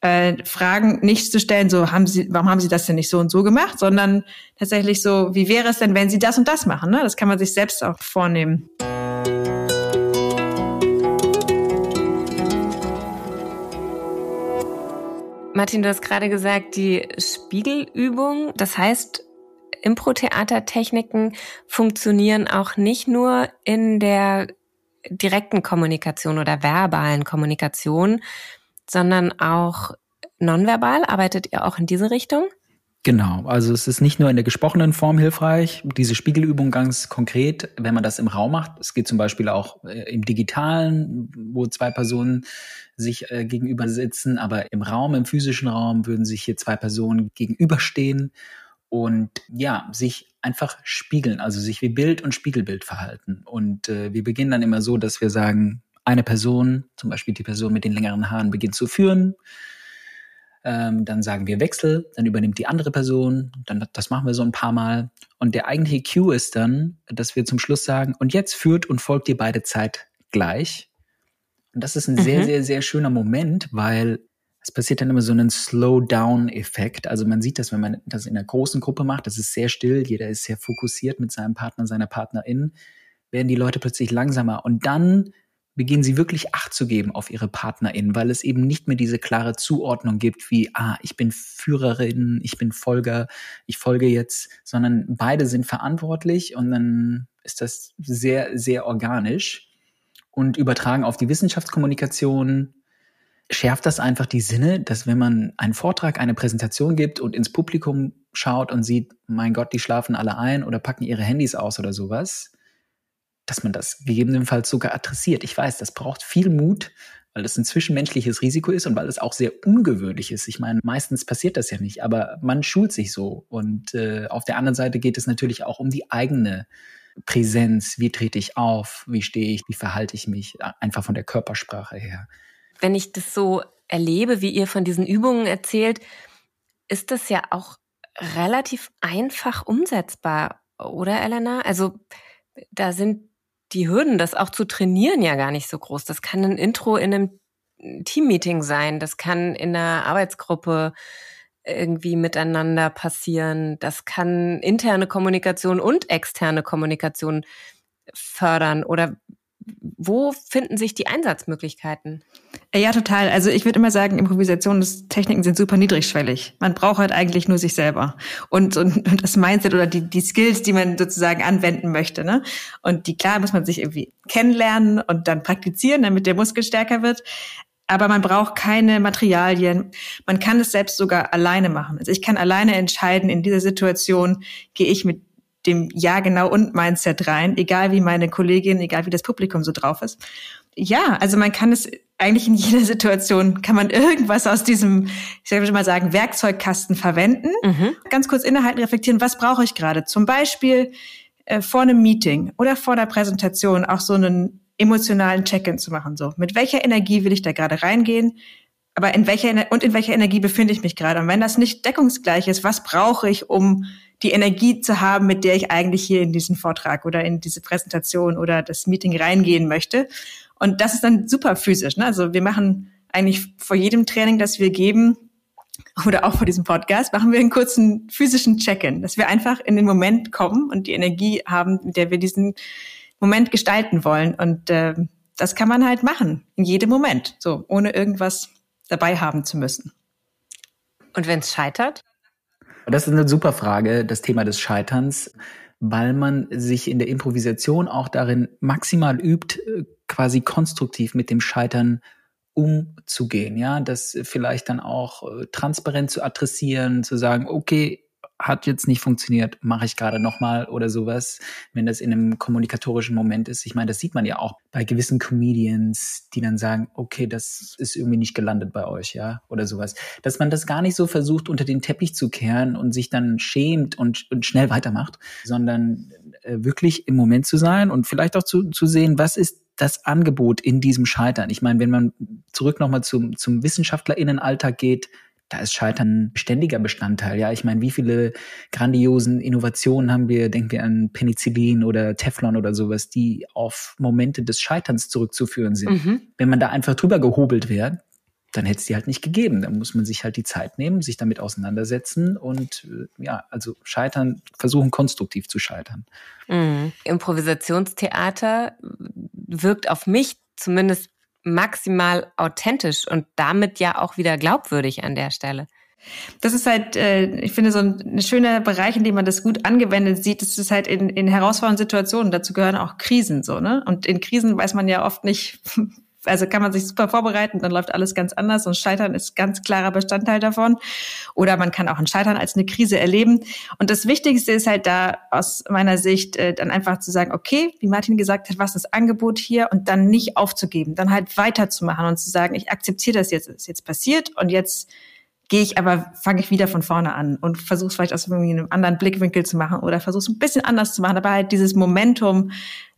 äh, Fragen nicht zu stellen, so haben Sie, warum haben Sie das denn nicht so und so gemacht, sondern tatsächlich so, wie wäre es denn, wenn Sie das und das machen? Ne? Das kann man sich selbst auch vornehmen. Martin, du hast gerade gesagt, die Spiegelübung, das heißt, Impro-Theatertechniken funktionieren auch nicht nur in der direkten Kommunikation oder verbalen Kommunikation, sondern auch nonverbal. Arbeitet ihr auch in diese Richtung? Genau, also es ist nicht nur in der gesprochenen Form hilfreich, diese Spiegelübung ganz konkret, wenn man das im Raum macht. Es geht zum Beispiel auch äh, im digitalen, wo zwei Personen sich äh, gegenüber sitzen, aber im Raum, im physischen Raum würden sich hier zwei Personen gegenüberstehen und ja, sich einfach spiegeln, also sich wie Bild und Spiegelbild verhalten. Und äh, wir beginnen dann immer so, dass wir sagen, eine Person, zum Beispiel die Person mit den längeren Haaren, beginnt zu führen ähm, dann sagen wir Wechsel, dann übernimmt die andere Person, dann das machen wir so ein paar Mal. Und der eigentliche Cue ist dann, dass wir zum Schluss sagen, und jetzt führt und folgt ihr beide Zeit gleich. Und das ist ein mhm. sehr, sehr, sehr schöner Moment, weil es passiert dann immer so einen Slow-Down-Effekt. Also man sieht das, wenn man das in einer großen Gruppe macht, das ist sehr still, jeder ist sehr fokussiert mit seinem Partner, seiner Partnerin, werden die Leute plötzlich langsamer. Und dann beginnen sie wirklich Acht zu geben auf ihre PartnerInnen, weil es eben nicht mehr diese klare Zuordnung gibt wie, ah, ich bin Führerin, ich bin Folger, ich folge jetzt, sondern beide sind verantwortlich und dann ist das sehr, sehr organisch und übertragen auf die Wissenschaftskommunikation schärft das einfach die Sinne, dass wenn man einen Vortrag, eine Präsentation gibt und ins Publikum schaut und sieht, mein Gott, die schlafen alle ein oder packen ihre Handys aus oder sowas, dass man das gegebenenfalls sogar adressiert. Ich weiß, das braucht viel Mut, weil das ein zwischenmenschliches Risiko ist und weil es auch sehr ungewöhnlich ist. Ich meine, meistens passiert das ja nicht, aber man schult sich so. Und äh, auf der anderen Seite geht es natürlich auch um die eigene Präsenz. Wie trete ich auf? Wie stehe ich? Wie verhalte ich mich? Einfach von der Körpersprache her. Wenn ich das so erlebe, wie ihr von diesen Übungen erzählt, ist das ja auch relativ einfach umsetzbar, oder Elena? Also da sind die Hürden, das auch zu trainieren, ja gar nicht so groß. Das kann ein Intro in einem Teammeeting sein, das kann in einer Arbeitsgruppe irgendwie miteinander passieren. Das kann interne Kommunikation und externe Kommunikation fördern oder wo finden sich die Einsatzmöglichkeiten? Ja, total. Also ich würde immer sagen, Improvisationstechniken sind super niedrigschwellig. Man braucht halt eigentlich nur sich selber und, und, und das Mindset oder die, die Skills, die man sozusagen anwenden möchte. Ne? Und die klar muss man sich irgendwie kennenlernen und dann praktizieren, damit der Muskel stärker wird. Aber man braucht keine Materialien. Man kann es selbst sogar alleine machen. Also ich kann alleine entscheiden, in dieser Situation gehe ich mit dem Ja genau und Mindset rein, egal wie meine Kollegin, egal wie das Publikum so drauf ist. Ja, also man kann es eigentlich in jeder Situation kann man irgendwas aus diesem, ich würde mal sagen, Werkzeugkasten verwenden. Mhm. Ganz kurz innehalten, reflektieren, was brauche ich gerade? Zum Beispiel äh, vor einem Meeting oder vor einer Präsentation auch so einen emotionalen Check-in zu machen. So, mit welcher Energie will ich da gerade reingehen? Aber in welcher und in welcher Energie befinde ich mich gerade? Und wenn das nicht deckungsgleich ist, was brauche ich, um die Energie zu haben, mit der ich eigentlich hier in diesen Vortrag oder in diese Präsentation oder das Meeting reingehen möchte? Und das ist dann super physisch. Ne? Also wir machen eigentlich vor jedem Training, das wir geben, oder auch vor diesem Podcast, machen wir einen kurzen physischen Check-in, dass wir einfach in den Moment kommen und die Energie haben, mit der wir diesen Moment gestalten wollen. Und äh, das kann man halt machen, in jedem Moment, so ohne irgendwas dabei haben zu müssen. Und wenn es scheitert? Das ist eine super Frage, das Thema des Scheiterns, weil man sich in der Improvisation auch darin maximal übt, äh, quasi konstruktiv mit dem Scheitern umzugehen, ja, das vielleicht dann auch äh, transparent zu adressieren, zu sagen, okay, hat jetzt nicht funktioniert, mache ich gerade nochmal oder sowas, wenn das in einem kommunikatorischen Moment ist. Ich meine, das sieht man ja auch bei gewissen Comedians, die dann sagen, okay, das ist irgendwie nicht gelandet bei euch, ja, oder sowas. Dass man das gar nicht so versucht, unter den Teppich zu kehren und sich dann schämt und, und schnell weitermacht, sondern äh, wirklich im Moment zu sein und vielleicht auch zu, zu sehen, was ist das Angebot in diesem Scheitern. Ich meine, wenn man zurück nochmal zum, zum WissenschaftlerInnenalltag geht, da ist Scheitern ständiger Bestandteil. Ja, ich meine, wie viele grandiosen Innovationen haben wir, denken wir an Penicillin oder Teflon oder sowas, die auf Momente des Scheiterns zurückzuführen sind. Mhm. Wenn man da einfach drüber gehobelt wäre, dann hätte es die halt nicht gegeben. Dann muss man sich halt die Zeit nehmen, sich damit auseinandersetzen und äh, ja, also scheitern, versuchen konstruktiv zu scheitern. Mhm. Improvisationstheater wirkt auf mich zumindest maximal authentisch und damit ja auch wieder glaubwürdig an der Stelle. Das ist halt, äh, ich finde, so ein, ein schöner Bereich, in dem man das gut angewendet sieht, das ist halt in, in herausfordernden Situationen. Dazu gehören auch Krisen so, ne? Und in Krisen weiß man ja oft nicht, also kann man sich super vorbereiten, dann läuft alles ganz anders und Scheitern ist ganz klarer Bestandteil davon. Oder man kann auch ein Scheitern als eine Krise erleben. Und das Wichtigste ist halt da aus meiner Sicht äh, dann einfach zu sagen, okay, wie Martin gesagt hat, was ist das Angebot hier und dann nicht aufzugeben, dann halt weiterzumachen und zu sagen, ich akzeptiere das jetzt, ist jetzt passiert und jetzt gehe ich aber, fange ich wieder von vorne an und versuche es vielleicht aus einem anderen Blickwinkel zu machen oder versuche es ein bisschen anders zu machen, aber halt dieses Momentum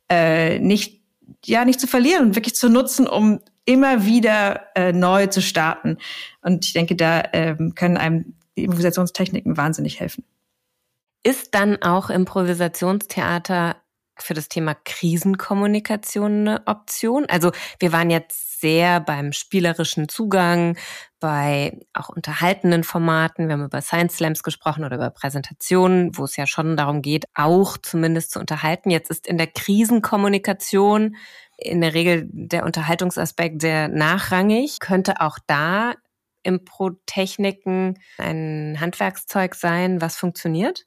äh, nicht ja nicht zu verlieren und wirklich zu nutzen, um immer wieder äh, neu zu starten. Und ich denke, da ähm, können einem die Improvisationstechniken wahnsinnig helfen. Ist dann auch Improvisationstheater für das Thema Krisenkommunikation eine Option? Also wir waren jetzt sehr beim spielerischen Zugang, bei auch unterhaltenden Formaten. Wir haben über Science Slams gesprochen oder über Präsentationen, wo es ja schon darum geht, auch zumindest zu unterhalten. Jetzt ist in der Krisenkommunikation in der Regel der Unterhaltungsaspekt sehr nachrangig. Könnte auch da Impro-Techniken ein Handwerkszeug sein, was funktioniert?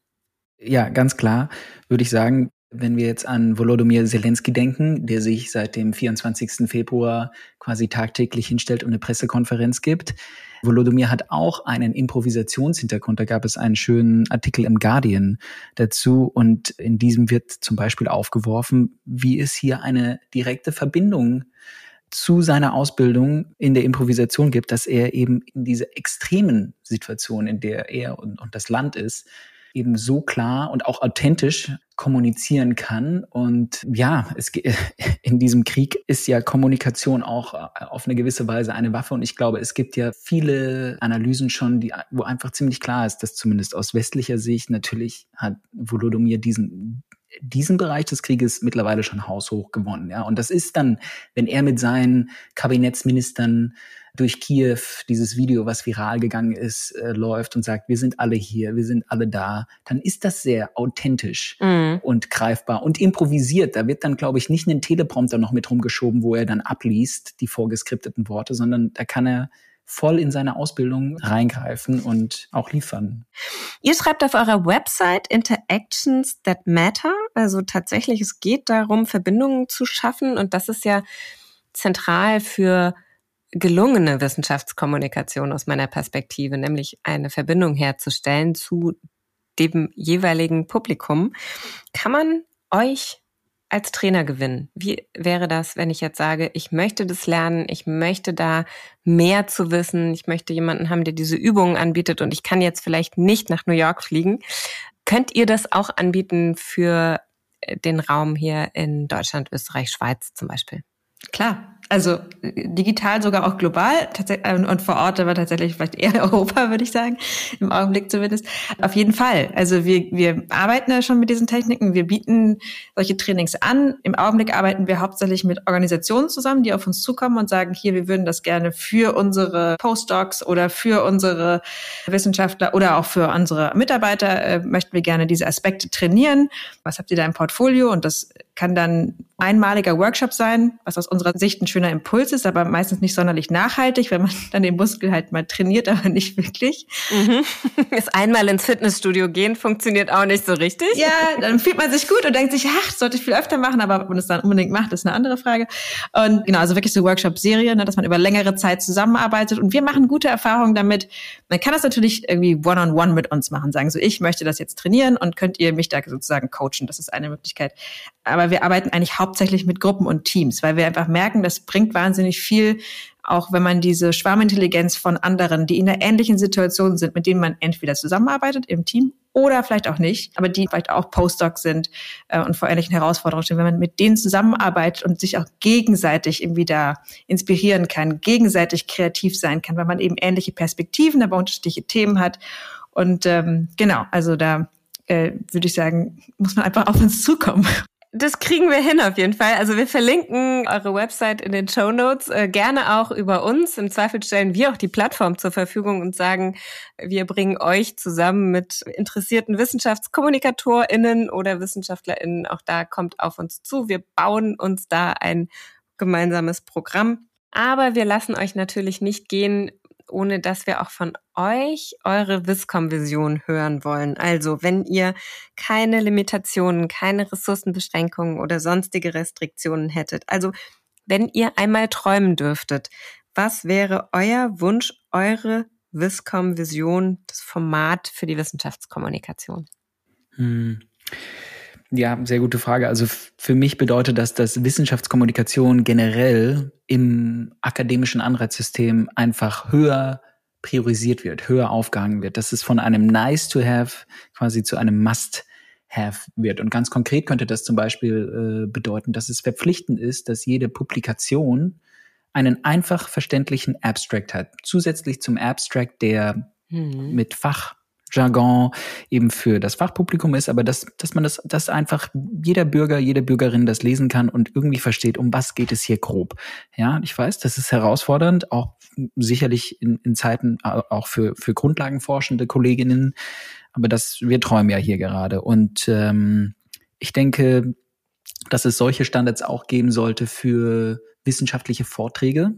Ja, ganz klar, würde ich sagen. Wenn wir jetzt an Volodymyr Zelensky denken, der sich seit dem 24. Februar quasi tagtäglich hinstellt und eine Pressekonferenz gibt. Volodymyr hat auch einen Improvisationshintergrund. Da gab es einen schönen Artikel im Guardian dazu und in diesem wird zum Beispiel aufgeworfen, wie es hier eine direkte Verbindung zu seiner Ausbildung in der Improvisation gibt, dass er eben in dieser extremen Situation, in der er und, und das Land ist, eben so klar und auch authentisch kommunizieren kann. Und ja, es, in diesem Krieg ist ja Kommunikation auch äh, auf eine gewisse Weise eine Waffe. Und ich glaube, es gibt ja viele Analysen schon, die, wo einfach ziemlich klar ist, dass zumindest aus westlicher Sicht natürlich hat Volodymyr diesen diesen Bereich des Krieges mittlerweile schon haushoch gewonnen. Ja, und das ist dann, wenn er mit seinen Kabinettsministern durch Kiew dieses Video, was viral gegangen ist, äh, läuft und sagt, wir sind alle hier, wir sind alle da, dann ist das sehr authentisch mhm. und greifbar und improvisiert. Da wird dann, glaube ich, nicht ein Teleprompter noch mit rumgeschoben, wo er dann abliest, die vorgeskripteten Worte, sondern da kann er voll in seine Ausbildung reingreifen und auch liefern. Ihr schreibt auf eurer Website Interactions that matter. Also tatsächlich, es geht darum, Verbindungen zu schaffen. Und das ist ja zentral für gelungene Wissenschaftskommunikation aus meiner Perspektive, nämlich eine Verbindung herzustellen zu dem jeweiligen Publikum. Kann man euch als Trainer gewinnen? Wie wäre das, wenn ich jetzt sage, ich möchte das lernen, ich möchte da mehr zu wissen, ich möchte jemanden haben, der diese Übungen anbietet und ich kann jetzt vielleicht nicht nach New York fliegen. Könnt ihr das auch anbieten für äh, den Raum hier in Deutschland, Österreich, Schweiz zum Beispiel? Klar, also digital sogar auch global äh, und vor Ort aber tatsächlich vielleicht eher Europa, würde ich sagen, im Augenblick zumindest. Auf jeden Fall. Also wir, wir arbeiten ja schon mit diesen Techniken, wir bieten solche Trainings an. Im Augenblick arbeiten wir hauptsächlich mit Organisationen zusammen, die auf uns zukommen und sagen, hier, wir würden das gerne für unsere Postdocs oder für unsere Wissenschaftler oder auch für unsere Mitarbeiter, äh, möchten wir gerne diese Aspekte trainieren. Was habt ihr da im Portfolio? Und das kann dann einmaliger Workshop sein, was aus unserer Sicht ein schöner Impuls ist, aber meistens nicht sonderlich nachhaltig, wenn man dann den Muskel halt mal trainiert, aber nicht wirklich. Mhm. Das einmal ins Fitnessstudio gehen funktioniert auch nicht so richtig. Ja, dann fühlt man sich gut und denkt sich, ach, sollte ich viel öfter machen, aber ob man es dann unbedingt macht, ist eine andere Frage. Und genau, also wirklich so Workshop-Serien, ne, dass man über längere Zeit zusammenarbeitet und wir machen gute Erfahrungen damit. Man kann das natürlich irgendwie one-on-one -on -one mit uns machen, sagen so, ich möchte das jetzt trainieren und könnt ihr mich da sozusagen coachen. Das ist eine Möglichkeit. Aber wir arbeiten eigentlich hauptsächlich mit Gruppen und Teams, weil wir einfach merken, das bringt wahnsinnig viel, auch wenn man diese Schwarmintelligenz von anderen, die in einer ähnlichen Situation sind, mit denen man entweder zusammenarbeitet im Team oder vielleicht auch nicht, aber die vielleicht auch Postdocs sind äh, und vor ähnlichen Herausforderungen stehen, wenn man mit denen zusammenarbeitet und sich auch gegenseitig irgendwie da inspirieren kann, gegenseitig kreativ sein kann, weil man eben ähnliche Perspektiven, aber unterschiedliche Themen hat. Und ähm, genau, also da äh, würde ich sagen, muss man einfach auf uns zukommen. Das kriegen wir hin auf jeden Fall. Also wir verlinken eure Website in den Show Notes. Äh, gerne auch über uns. Im Zweifel stellen wir auch die Plattform zur Verfügung und sagen, wir bringen euch zusammen mit interessierten WissenschaftskommunikatorInnen oder WissenschaftlerInnen. Auch da kommt auf uns zu. Wir bauen uns da ein gemeinsames Programm. Aber wir lassen euch natürlich nicht gehen, ohne dass wir auch von euch eure Viscom-Vision hören wollen. Also, wenn ihr keine Limitationen, keine Ressourcenbeschränkungen oder sonstige Restriktionen hättet, also wenn ihr einmal träumen dürftet, was wäre euer Wunsch, eure Viscom-Vision, das Format für die Wissenschaftskommunikation? Hm. Ja, sehr gute Frage. Also für mich bedeutet das, dass Wissenschaftskommunikation generell im akademischen Anreizsystem einfach höher priorisiert wird, höher aufgehangen wird, dass es von einem nice to have quasi zu einem must have wird. Und ganz konkret könnte das zum Beispiel äh, bedeuten, dass es verpflichtend ist, dass jede Publikation einen einfach verständlichen Abstract hat. Zusätzlich zum Abstract, der mhm. mit Fach Jargon eben für das Fachpublikum ist, aber dass, dass man das, dass einfach jeder Bürger, jede Bürgerin das lesen kann und irgendwie versteht, um was geht es hier grob. Ja, ich weiß, das ist herausfordernd, auch sicherlich in, in Zeiten auch für, für grundlagenforschende Kolleginnen, aber das, wir träumen ja hier gerade. Und ähm, ich denke, dass es solche Standards auch geben sollte für wissenschaftliche Vorträge.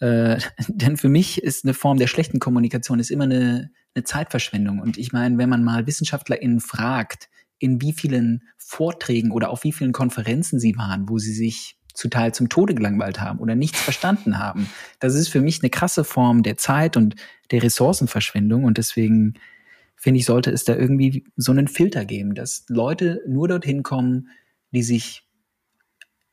Äh, denn für mich ist eine Form der schlechten Kommunikation ist immer eine, eine Zeitverschwendung. Und ich meine, wenn man mal WissenschaftlerInnen fragt, in wie vielen Vorträgen oder auf wie vielen Konferenzen sie waren, wo sie sich zu Teil zum Tode gelangweilt haben oder nichts verstanden haben. Das ist für mich eine krasse Form der Zeit und der Ressourcenverschwendung und deswegen finde ich, sollte es da irgendwie so einen Filter geben, dass Leute nur dorthin kommen, die sich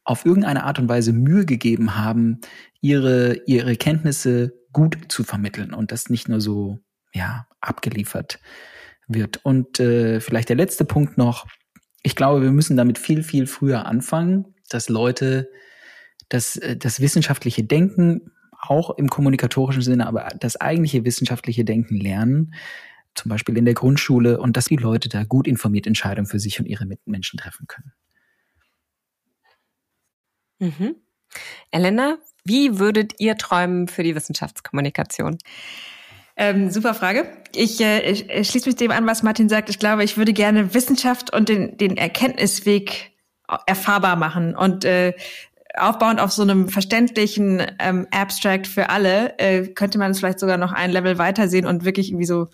auf irgendeine Art und Weise Mühe gegeben haben, ihre, ihre Kenntnisse gut zu vermitteln und das nicht nur so, ja, abgeliefert wird. Und äh, vielleicht der letzte Punkt noch. Ich glaube, wir müssen damit viel, viel früher anfangen, dass Leute das, äh, das wissenschaftliche Denken auch im kommunikatorischen Sinne, aber das eigentliche wissenschaftliche Denken lernen, zum Beispiel in der Grundschule, und dass die Leute da gut informiert Entscheidungen für sich und ihre Mitmenschen treffen können. Mhm. Elena, Wie würdet ihr träumen für die Wissenschaftskommunikation? Ähm, super Frage. Ich, äh, ich, schließe mich dem an, was Martin sagt. Ich glaube, ich würde gerne Wissenschaft und den, den Erkenntnisweg erfahrbar machen und äh, aufbauend auf so einem verständlichen ähm, Abstract für alle äh, könnte man es vielleicht sogar noch ein Level weitersehen und wirklich irgendwie so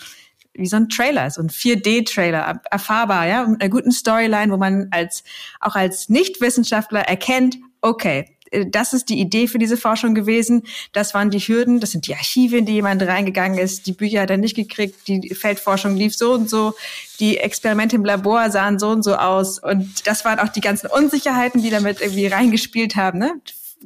wie so ein Trailer, so ein 4D-Trailer, erfahrbar, ja, mit einer guten Storyline, wo man als auch als Nichtwissenschaftler erkennt, okay, äh, das ist die Idee für diese Forschung gewesen. Das waren die Hürden, das sind die Archive, in die jemand reingegangen ist. Die Bücher hat er nicht gekriegt, die Feldforschung lief so und so, die Experimente im Labor sahen so und so aus. Und das waren auch die ganzen Unsicherheiten, die damit irgendwie reingespielt haben, ne?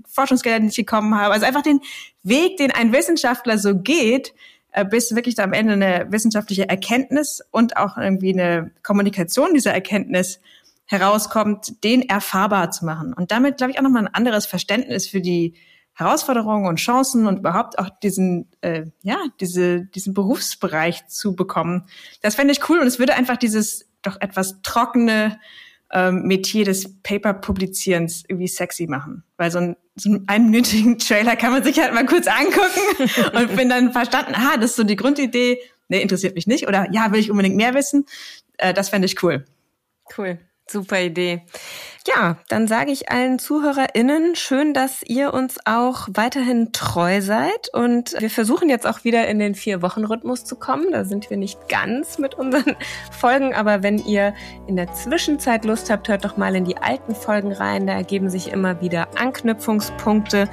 Forschungsgelder, nicht gekommen haben. Also einfach den Weg, den ein Wissenschaftler so geht, äh, bis wirklich am Ende eine wissenschaftliche Erkenntnis und auch irgendwie eine Kommunikation dieser Erkenntnis herauskommt, den erfahrbar zu machen. Und damit, glaube ich, auch nochmal ein anderes Verständnis für die Herausforderungen und Chancen und überhaupt auch diesen, äh, ja, diese, diesen Berufsbereich zu bekommen. Das fände ich cool und es würde einfach dieses doch etwas trockene ähm, Metier des Paper-Publizierens irgendwie sexy machen. Weil so, ein, so einen einminütigen Trailer kann man sich halt mal kurz angucken und bin dann verstanden, ah, das ist so die Grundidee, nee, interessiert mich nicht oder ja, will ich unbedingt mehr wissen. Äh, das fände ich cool. Cool. Super Idee. Ja, dann sage ich allen ZuhörerInnen, schön, dass ihr uns auch weiterhin treu seid. Und wir versuchen jetzt auch wieder in den Vier-Wochen-Rhythmus zu kommen. Da sind wir nicht ganz mit unseren Folgen. Aber wenn ihr in der Zwischenzeit Lust habt, hört doch mal in die alten Folgen rein. Da ergeben sich immer wieder Anknüpfungspunkte.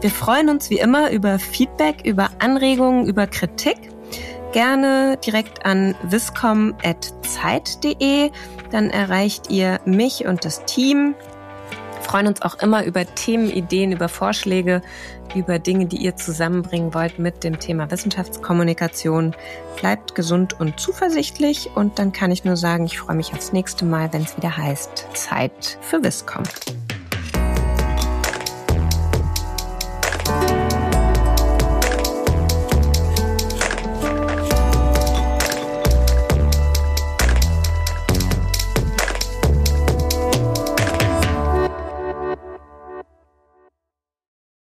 Wir freuen uns wie immer über Feedback, über Anregungen, über Kritik gerne direkt an viscom.zeit.de. Dann erreicht ihr mich und das Team. Wir freuen uns auch immer über Themenideen, über Vorschläge, über Dinge, die ihr zusammenbringen wollt mit dem Thema Wissenschaftskommunikation. Bleibt gesund und zuversichtlich und dann kann ich nur sagen, ich freue mich aufs nächste Mal, wenn es wieder heißt Zeit für Viscom.